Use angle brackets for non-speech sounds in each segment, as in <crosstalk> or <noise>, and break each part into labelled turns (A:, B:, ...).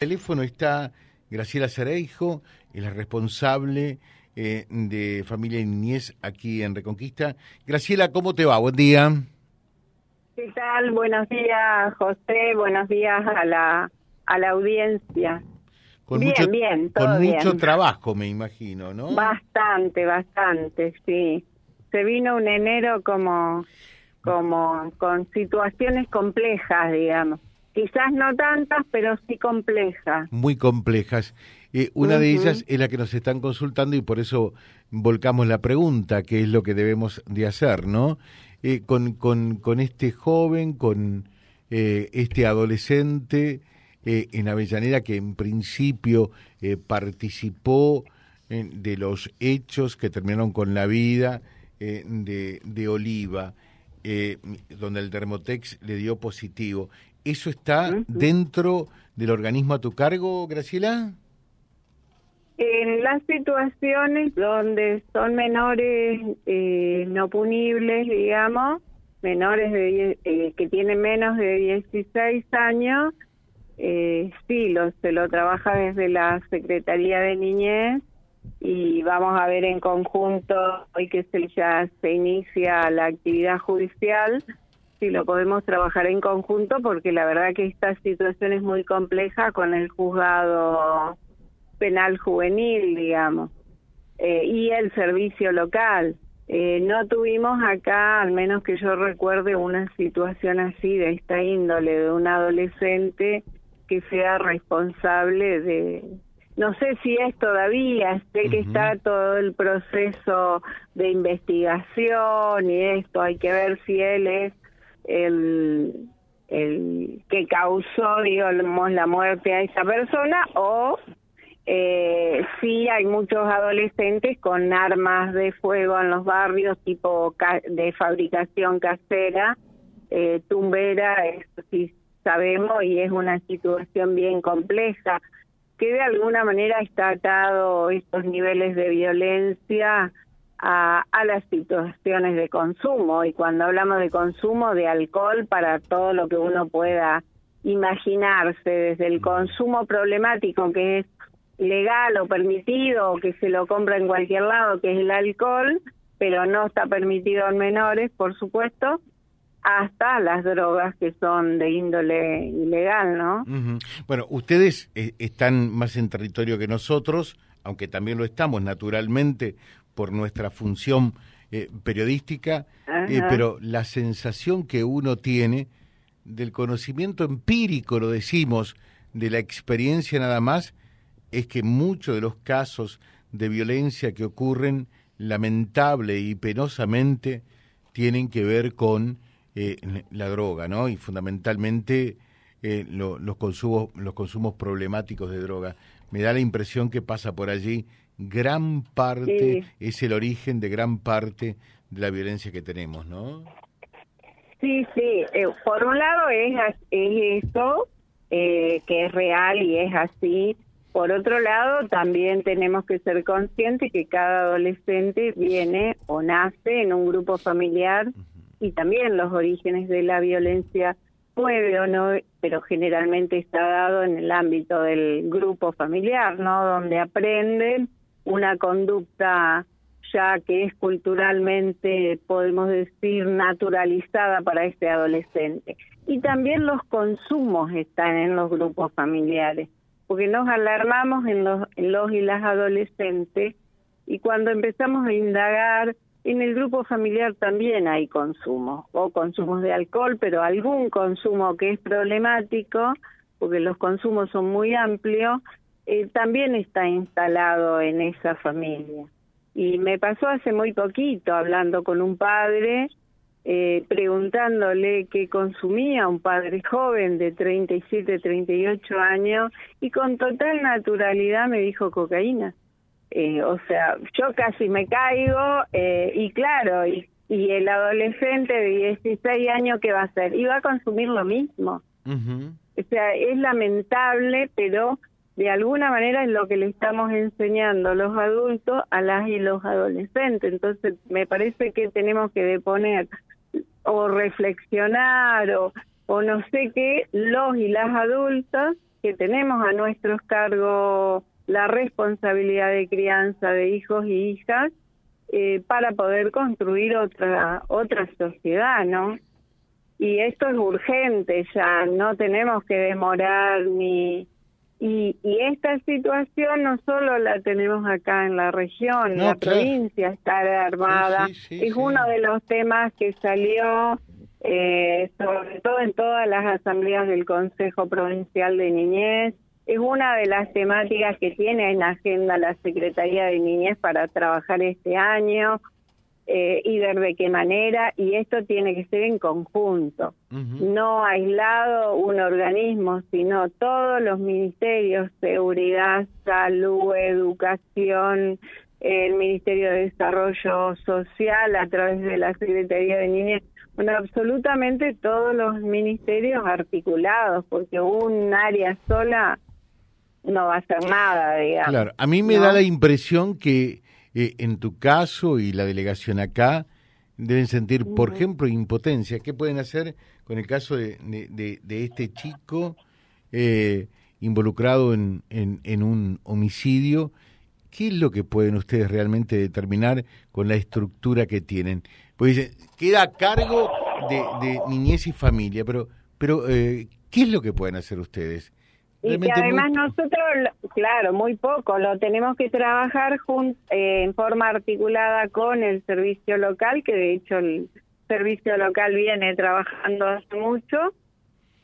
A: teléfono está Graciela Cereijo, es la responsable eh, de Familia y Niñez aquí en Reconquista. Graciela, ¿cómo te va? Buen día.
B: ¿Qué tal? Buenos días, José. Buenos días a la, a la audiencia.
A: Con
B: bien,
A: mucho,
B: bien, todo
A: Con
B: bien.
A: mucho trabajo, me imagino, ¿no?
B: Bastante, bastante, sí. Se vino un enero como, como con situaciones complejas, digamos. Quizás no tantas, pero sí complejas.
A: Muy complejas. Eh, una de ellas es la que nos están consultando y por eso volcamos la pregunta, que es lo que debemos de hacer, ¿no? Eh, con, con, con este joven, con eh, este adolescente eh, en Avellaneda que en principio eh, participó de los hechos que terminaron con la vida de, de Oliva, eh, donde el Dermotex le dio positivo. ¿Eso está dentro del organismo a tu cargo, Graciela?
B: En las situaciones donde son menores eh, no punibles, digamos, menores de eh, que tienen menos de 16 años, eh, sí, lo, se lo trabaja desde la Secretaría de Niñez y vamos a ver en conjunto, hoy que se, ya se inicia la actividad judicial, si lo podemos trabajar en conjunto, porque la verdad que esta situación es muy compleja con el juzgado penal juvenil, digamos, eh, y el servicio local. Eh, no tuvimos acá, al menos que yo recuerde, una situación así de esta índole, de un adolescente que sea responsable de... No sé si es todavía, sé que está todo el proceso de investigación y esto, hay que ver si él es el, el que causó, digamos, la muerte a esa persona o eh, sí hay muchos adolescentes con armas de fuego en los barrios, tipo de fabricación casera, eh, tumbera, eso sí sabemos y es una situación bien compleja, que de alguna manera está atado estos niveles de violencia a, a las situaciones de consumo. Y cuando hablamos de consumo, de alcohol para todo lo que uno pueda imaginarse, desde el consumo problemático que es legal o permitido o que se lo compra en cualquier lado, que es el alcohol, pero no está permitido en menores, por supuesto, hasta las drogas que son de índole ilegal, ¿no?
A: Bueno, ustedes eh, están más en territorio que nosotros, aunque también lo estamos naturalmente por nuestra función eh, periodística, eh, pero la sensación que uno tiene del conocimiento empírico, lo decimos, de la experiencia nada más, es que muchos de los casos de violencia que ocurren lamentable y penosamente tienen que ver con eh, la droga, ¿no? Y fundamentalmente eh, lo- los consumos los consumos problemáticos de droga. Me da la impresión que pasa por allí gran parte,
B: Sí.
A: es el origen de gran parte de la violencia que tenemos, ¿no?
B: Sí, sí. eh, por un lado es, es eso, eh, que es real y es así. Por otro lado, también tenemos que ser conscientes que cada adolescente viene o nace en un grupo familiar y también los orígenes de la violencia puede o no, pero generalmente está dado en el ámbito del grupo familiar, ¿no? Donde aprenden una conducta ya que es culturalmente, podemos decir, naturalizada para este adolescente. Y también los consumos están en los grupos familiares, porque nos alarmamos en los, en los y las adolescentes y cuando empezamos a indagar, en el grupo familiar también hay consumos, o consumos de alcohol, pero algún consumo que es problemático, porque los consumos son muy amplios, eh, también está instalado en esa familia. Y me pasó hace muy poquito hablando con un padre, eh, preguntándole qué consumía, un padre joven de 37, 38 años, y con total naturalidad me dijo cocaína. Eh, o sea, yo casi me caigo, eh, y claro, y, y el adolescente de 16 años, ¿qué va a hacer? Y va a consumir lo mismo. O sea, es lamentable, pero de alguna manera es lo que le estamos enseñando los adultos a las y los adolescentes. Entonces, me parece que tenemos que deponer o reflexionar o, o no sé qué, los y las adultas que tenemos a nuestros cargos la responsabilidad de crianza de hijos y hijas eh, para poder construir otra otra sociedad, ¿no? Y esto es urgente ya, no tenemos que demorar ni y, y esta situación no solo la tenemos acá en la región, la provincia está armada, es uno de los temas que salió eh, sobre todo en todas las asambleas del Consejo Provincial de Niñez, es una de las temáticas que tiene en la agenda la Secretaría de Niñez para trabajar este año eh, y ver de qué manera, y esto tiene que ser en conjunto, no aislado un organismo, sino todos los ministerios, seguridad, salud, educación, el Ministerio de Desarrollo Social a través de la Secretaría de Niñez, bueno, absolutamente todos los ministerios articulados, porque un área sola no va a hacer nada, digamos.
A: Claro, a mí me da la impresión que eh, en tu caso y la delegación acá deben sentir, por ejemplo, impotencia. ¿Qué pueden hacer con el caso de, de, este chico eh, involucrado en, en, un homicidio? ¿Qué es lo que pueden ustedes realmente determinar con la estructura que tienen? Pues dicen, queda a cargo de, niñez y familia, pero, pero eh, ¿qué es lo que pueden hacer ustedes?
B: Y que además nosotros, claro, muy poco, lo tenemos que trabajar eh, en forma articulada con el servicio local, que de hecho el servicio local viene trabajando hace mucho,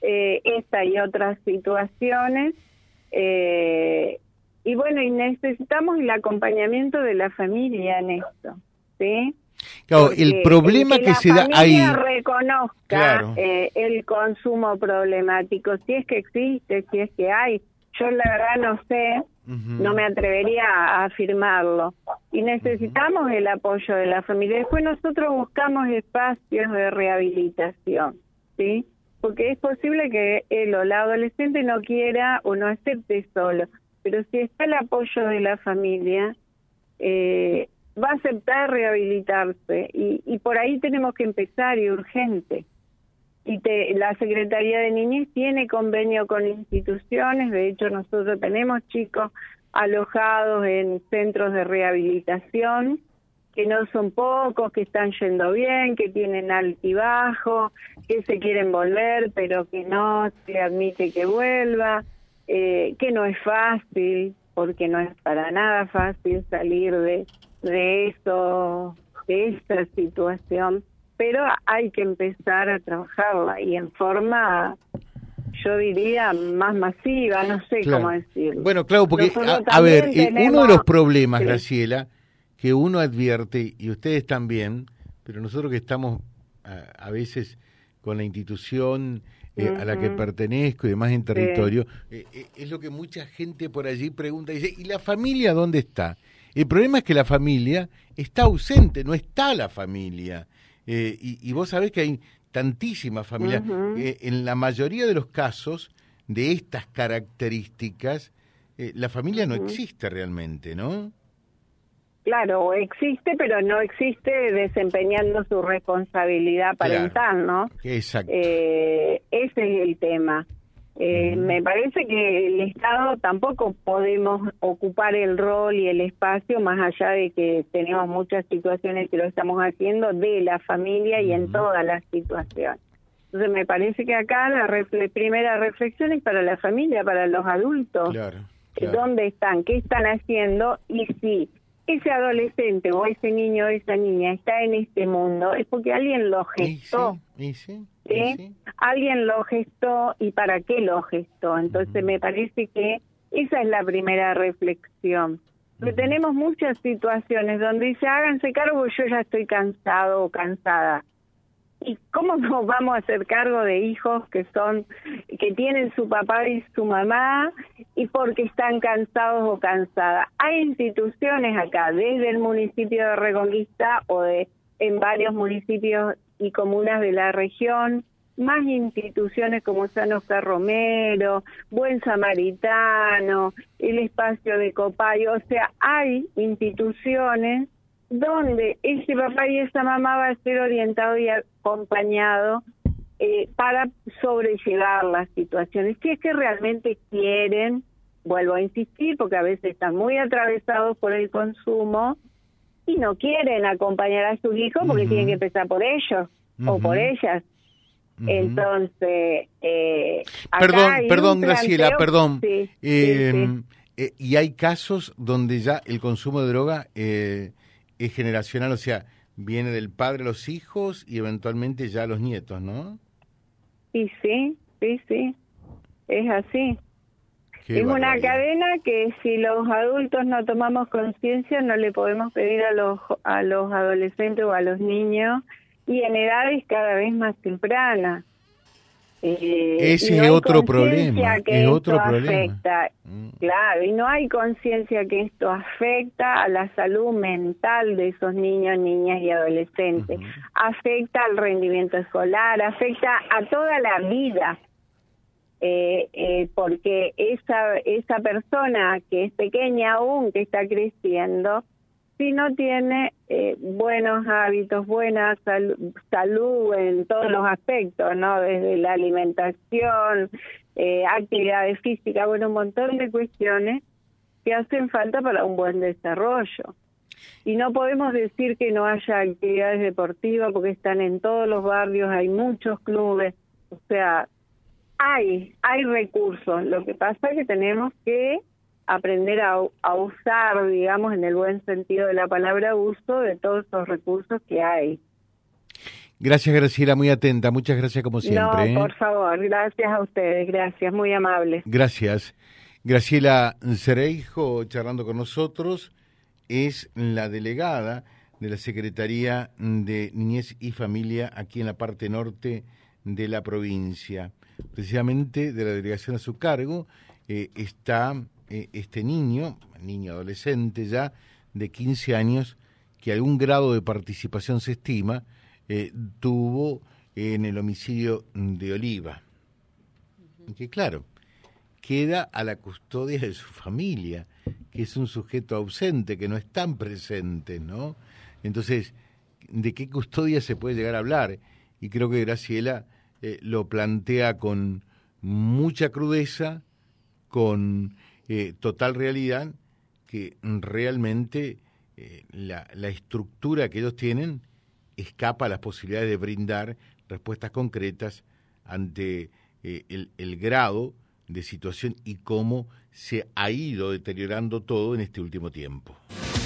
B: eh, esta y otras situaciones. Eh, y bueno, y necesitamos el acompañamiento de la familia en esto, ¿sí?
A: Claro, el problema que, se da ahí.
B: reconozca eh, el consumo problemático, si es que existe, si es que hay. Yo la verdad no sé, no me atrevería a afirmarlo. Y necesitamos el apoyo de la familia. Después nosotros buscamos espacios de rehabilitación, ¿sí? Porque es posible que él o la adolescente no quiera o no acepte solo, pero si está el apoyo de la familia, eh, va a aceptar rehabilitarse y, y por ahí tenemos que empezar y urgente. Y te, la Secretaría de Niñez tiene convenio con instituciones, de hecho nosotros tenemos chicos alojados en centros de rehabilitación, que no son pocos, que están yendo bien, que tienen altibajo, que se quieren volver, pero que no se admite que vuelva, eh, que no es fácil, porque no es para nada fácil salir de, de eso, de esta situación, pero hay que empezar a trabajarla y en forma yo diría más masiva, no sé cómo decirlo.
A: Bueno, claro, porque a, ver, eh, uno de los problemas, Graciela, que uno advierte, y ustedes también, pero nosotros que estamos a, veces con la institución eh, a la que pertenezco y demás en territorio, eh, es lo que mucha gente por allí pregunta, dice, ¿y la familia dónde está? El problema es que la familia está ausente, no está la familia. Eh, y, vos sabés que hay tantísimas familias. Eh, en la mayoría de los casos de estas características, eh, la familia no existe realmente, ¿no?
B: Claro, existe, pero no existe desempeñando su responsabilidad parental, ¿no?
A: Exacto.
B: ese es el tema. Eh, me parece que el Estado tampoco podemos ocupar el rol y el espacio, más allá de que tenemos muchas situaciones que lo estamos haciendo, de la familia y en todas las situaciones. Entonces me parece que acá la, primera reflexión es para la familia, para los adultos.
A: Claro,
B: ¿Dónde están? ¿Qué están haciendo? Y si ese adolescente o ese niño o esa niña está en este mundo, es porque alguien lo gestó.
A: sí, sí.
B: ¿Sí? Alguien lo gestó y para qué lo gestó. Entonces me parece que esa es la primera reflexión. tenemos muchas situaciones donde dice, háganse cargo, yo ya estoy cansado o cansada. ¿Y cómo <laughs> nos vamos a hacer cargo de hijos que son, que tienen su papá y su mamá y porque están cansados o cansadas? Hay instituciones acá, desde el municipio de Reconquista o de en varios municipios y comunas de la región, más instituciones como San Oscar Romero, Buen Samaritano, el espacio de Copayo, o sea, hay instituciones donde ese papá y esa mamá va a ser orientado y acompañado eh, para sobrellevar las situaciones. Si es que realmente quieren, vuelvo a insistir, porque a veces están muy atravesados por el consumo y no quieren acompañar a sus hijos porque tienen que empezar por ellos o por ellas. Entonces, eh,
A: perdón, perdón, Graciela, perdón. Em, eh, y hay casos donde ya el consumo de droga eh, es generacional, o sea, viene del padre a los hijos y eventualmente ya a los nietos, ¿no?
B: Sí, sí, sí, sí, es así. Es una cadena que si los adultos no tomamos conciencia no le podemos pedir a los a los adolescentes o a los niños y en edades cada vez más tempranas.
A: Eh, Ese es otro problema. es otro problema.
B: Mm. Claro, y no hay conciencia que esto afecta a la salud mental de esos niños, niñas y adolescentes. Afecta al rendimiento escolar, afecta a toda la vida. Eh, eh, porque esa, esa persona que es pequeña aún, que está creciendo, si no tiene eh, buenos hábitos, buena salud en todos los aspectos, ¿no? Desde la alimentación, eh, actividades físicas, bueno, un montón de cuestiones que hacen falta para un buen desarrollo. Y no podemos decir que no haya actividades deportivas porque están en todos los barrios, hay muchos clubes, o sea, hay, hay recursos. Lo que pasa es que tenemos que aprender a, usar, digamos, en el buen sentido de la palabra uso, de todos esos recursos que hay.
A: Gracias, Graciela, muy atenta. Muchas gracias como siempre. No,
B: ¿eh? por favor, gracias a ustedes, gracias, muy amables.
A: Gracias. Graciela Cereijo, charlando con nosotros, es la delegada de la Secretaría de Niñez y Familia aquí en la parte norte de la provincia. Precisamente de la delegación a su cargo eh, está eh, este niño, niño adolescente ya, de 15 años, que algún grado de participación se estima, eh, tuvo en el homicidio de Oliva. Que claro, queda a la custodia de su familia, que es un sujeto ausente, que no es tan presente, ¿no? Entonces, ¿de qué custodia se puede llegar a hablar? Y creo que Graciela eh, lo plantea con mucha crudeza, con eh, total realidad que realmente eh, la, la, estructura que ellos tienen escapa a las posibilidades de brindar respuestas concretas ante eh, el, el grado de situación y cómo se ha ido deteriorando todo en este último tiempo.